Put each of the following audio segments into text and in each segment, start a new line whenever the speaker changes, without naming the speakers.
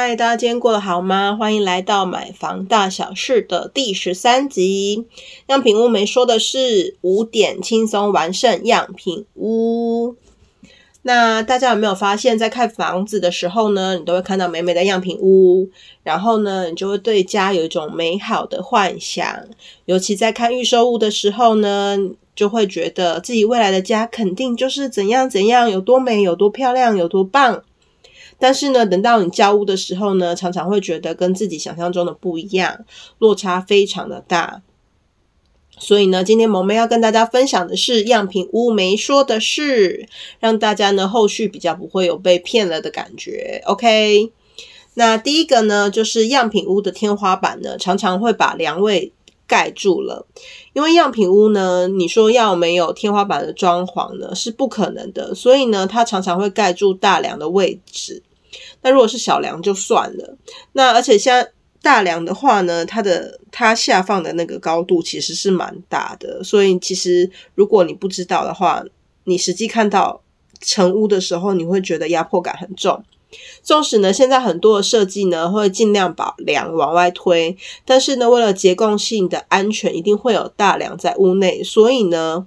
嗨，大家今天过得好吗？欢迎来到买房大小事的第十三集。样品屋没说的是五点轻松完胜样品屋。那大家有没有发现，在看房子的时候呢，你都会看到美美的样品屋，然后呢，你就会对家有一种美好的幻想。尤其在看预售屋的时候呢，就会觉得自己未来的家肯定就是怎样怎样，有多美，有多漂亮，有多棒。但是呢，等到你交屋的时候呢，常常会觉得跟自己想象中的不一样，落差非常的大。所以呢，今天萌妹要跟大家分享的是样品屋没说的事，让大家呢后续比较不会有被骗了的感觉。OK，那第一个呢，就是样品屋的天花板呢，常常会把梁位盖住了，因为样品屋呢，你说要没有天花板的装潢呢，是不可能的，所以呢，它常常会盖住大梁的位置。那如果是小梁就算了，那而且像大梁的话呢，它的它下放的那个高度其实是蛮大的，所以其实如果你不知道的话，你实际看到成屋的时候，你会觉得压迫感很重。纵使呢，现在很多的设计呢会尽量把梁往外推，但是呢，为了结构性的安全，一定会有大梁在屋内，所以呢。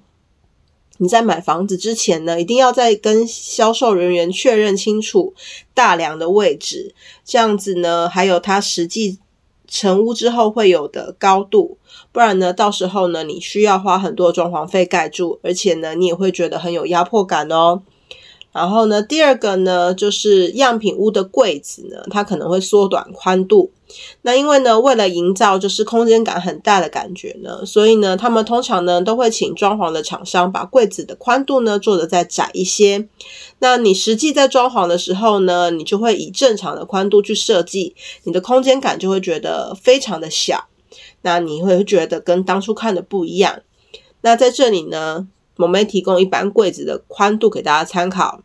你在买房子之前呢，一定要再跟销售人员确认清楚大梁的位置，这样子呢，还有它实际成屋之后会有的高度，不然呢，到时候呢，你需要花很多装潢费盖住，而且呢，你也会觉得很有压迫感哦。然后呢，第二个呢，就是样品屋的柜子呢，它可能会缩短宽度。那因为呢，为了营造就是空间感很大的感觉呢，所以呢，他们通常呢都会请装潢的厂商把柜子的宽度呢做得再窄一些。那你实际在装潢的时候呢，你就会以正常的宽度去设计，你的空间感就会觉得非常的小。那你会觉得跟当初看的不一样。那在这里呢，我们提供一般柜子的宽度给大家参考。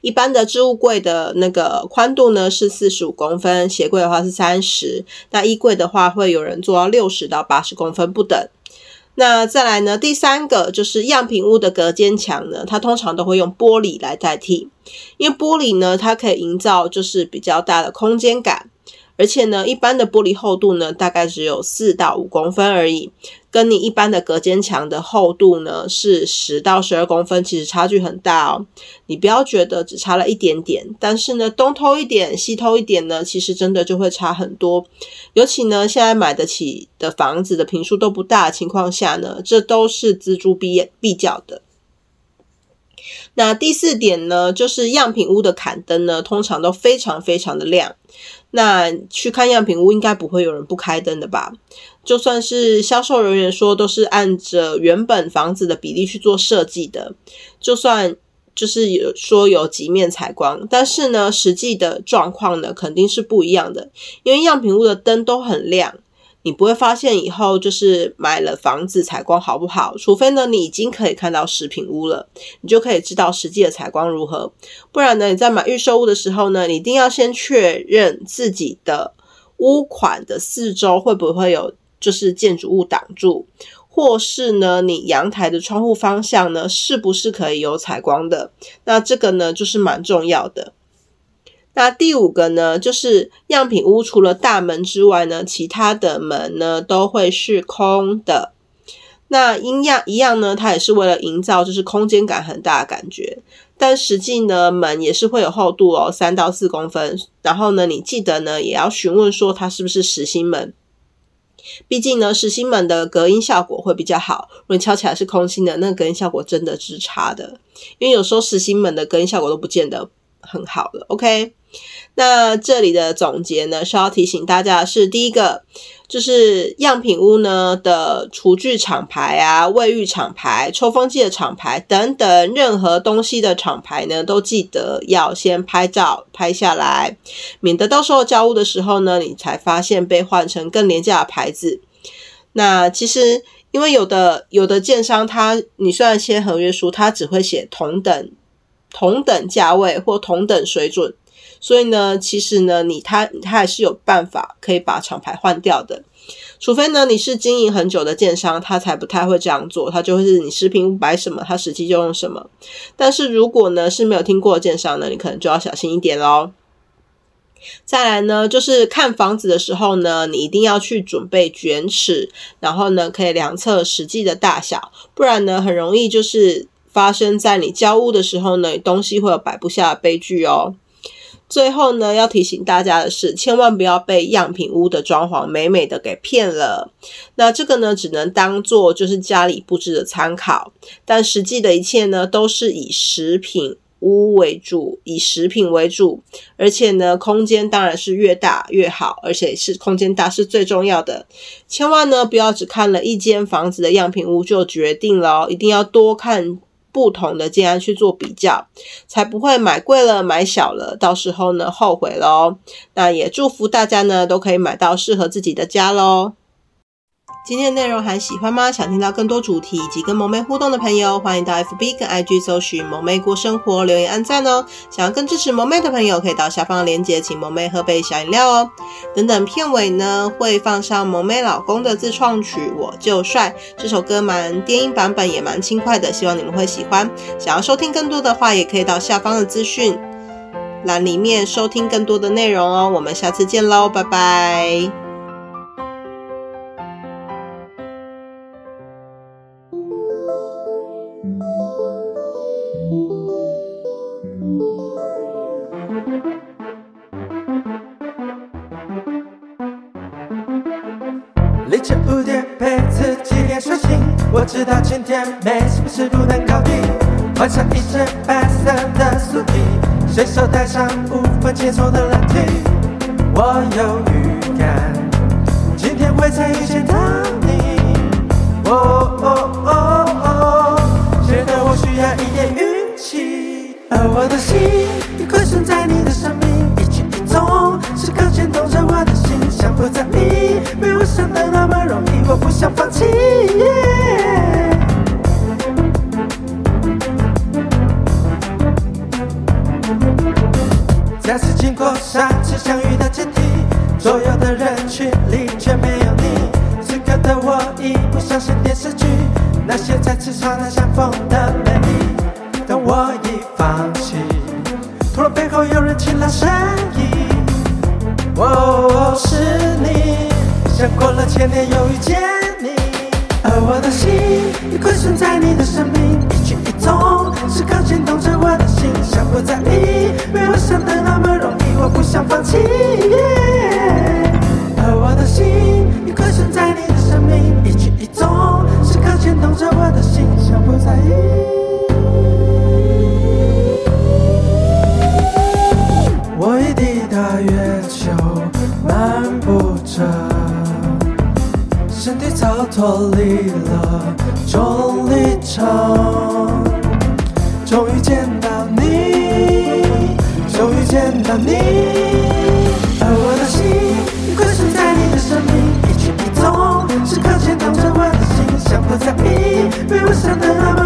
一般的置物柜的那个宽度呢是四十五公分，鞋柜的话是三十，那衣柜的话会有人做到六十到八十公分不等。那再来呢，第三个就是样品屋的隔间墙呢，它通常都会用玻璃来代替，因为玻璃呢它可以营造就是比较大的空间感。而且呢，一般的玻璃厚度呢，大概只有四到五公分而已，跟你一般的隔间墙的厚度呢是十到十二公分，其实差距很大哦。你不要觉得只差了一点点，但是呢，东偷一点，西偷一点呢，其实真的就会差很多。尤其呢，现在买得起的房子的坪数都不大的情况下呢，这都是锱铢必必较的。那第四点呢，就是样品屋的坎灯呢，通常都非常非常的亮。那去看样品屋，应该不会有人不开灯的吧？就算是销售人员说都是按着原本房子的比例去做设计的，就算就是有说有几面采光，但是呢，实际的状况呢，肯定是不一样的，因为样品屋的灯都很亮。你不会发现以后就是买了房子采光好不好，除非呢，你已经可以看到实品屋了，你就可以知道实际的采光如何。不然呢，你在买预售屋的时候呢，你一定要先确认自己的屋款的四周会不会有就是建筑物挡住，或是呢，你阳台的窗户方向呢，是不是可以有采光的？那这个呢，就是蛮重要的。那第五个呢，就是样品屋除了大门之外呢，其他的门呢都会是空的。那一样一样呢，它也是为了营造就是空间感很大的感觉。但实际呢，门也是会有厚度哦，三到四公分。然后呢，你记得呢也要询问说它是不是实心门。毕竟呢，实心门的隔音效果会比较好。如果你敲起来是空心的，那隔音效果真的是差的。因为有时候实心门的隔音效果都不见得。很好了。OK，那这里的总结呢，是要提醒大家的是，第一个就是样品屋呢的厨具厂牌啊、卫浴厂牌、抽风机的厂牌等等，任何东西的厂牌呢，都记得要先拍照拍下来，免得到时候交屋的时候呢，你才发现被换成更廉价的牌子。那其实。因为有的有的建商他，你虽然签合约书，他只会写同等同等价位或同等水准，所以呢，其实呢，你他他还是有办法可以把厂牌换掉的，除非呢你是经营很久的建商，他才不太会这样做，他就会是你实品屋摆什么，他实际就用什么。但是如果呢是没有听过的建商呢，你可能就要小心一点喽。再来呢，就是看房子的时候呢，你一定要去准备卷尺，然后呢，可以量测实际的大小，不然呢，很容易就是发生在你交屋的时候呢，东西会有摆不下的悲剧哦。最后呢，要提醒大家的是，千万不要被样品屋的装潢美美的给骗了。那这个呢，只能当做就是家里布置的参考，但实际的一切呢，都是以食品。屋为主，以食品为主，而且呢，空间当然是越大越好，而且是空间大是最重要的。千万呢，不要只看了一间房子的样品屋就决定了哦，一定要多看不同的建安去做比较，才不会买贵了买小了，到时候呢后悔喽。那也祝福大家呢都可以买到适合自己的家喽。今天的内容还喜欢吗？想听到更多主题以及跟萌妹互动的朋友，欢迎到 FB 跟 IG 搜寻“萌妹过生活”，留言按赞哦。想要更支持萌妹的朋友，可以到下方链接，请萌妹喝杯小饮料哦。等等，片尾呢会放上萌妹老公的自创曲《我就帅》，这首歌蛮电音版本，也蛮轻快的，希望你们会喜欢。想要收听更多的话，也可以到下方的资讯栏里面收听更多的内容哦。我们下次见喽，拜拜。
我知道今天没什么事不能搞定。换上一身白色的素衣随手带上五分轻松的蓝 T。我有预感，今天会再遇见到你。哦哦哦哦，觉得我需要一点运气，而我的心已归顺在你的生命，一举一动时刻牵动着我的心，想不在意，没我想的那么容易，我不想放弃。再次经过上次相遇的阶梯，左右的人群里却没有你。此刻的我已不相信电视剧，那些再次刹那相逢的美丽，但我已放弃。突然背后有人轻朗声音，哦，是你，像过了千年又遇见，我的心已归顺在你的生命，一举一动时刻牵动着我的心，想不在意，没我想的那么容易，我不想放弃。而我的心了重力场，终于见到你，终于见到你，而我的心。归顺在你的生命，一举一动时刻牵动着我的心，想不在意，被我想的。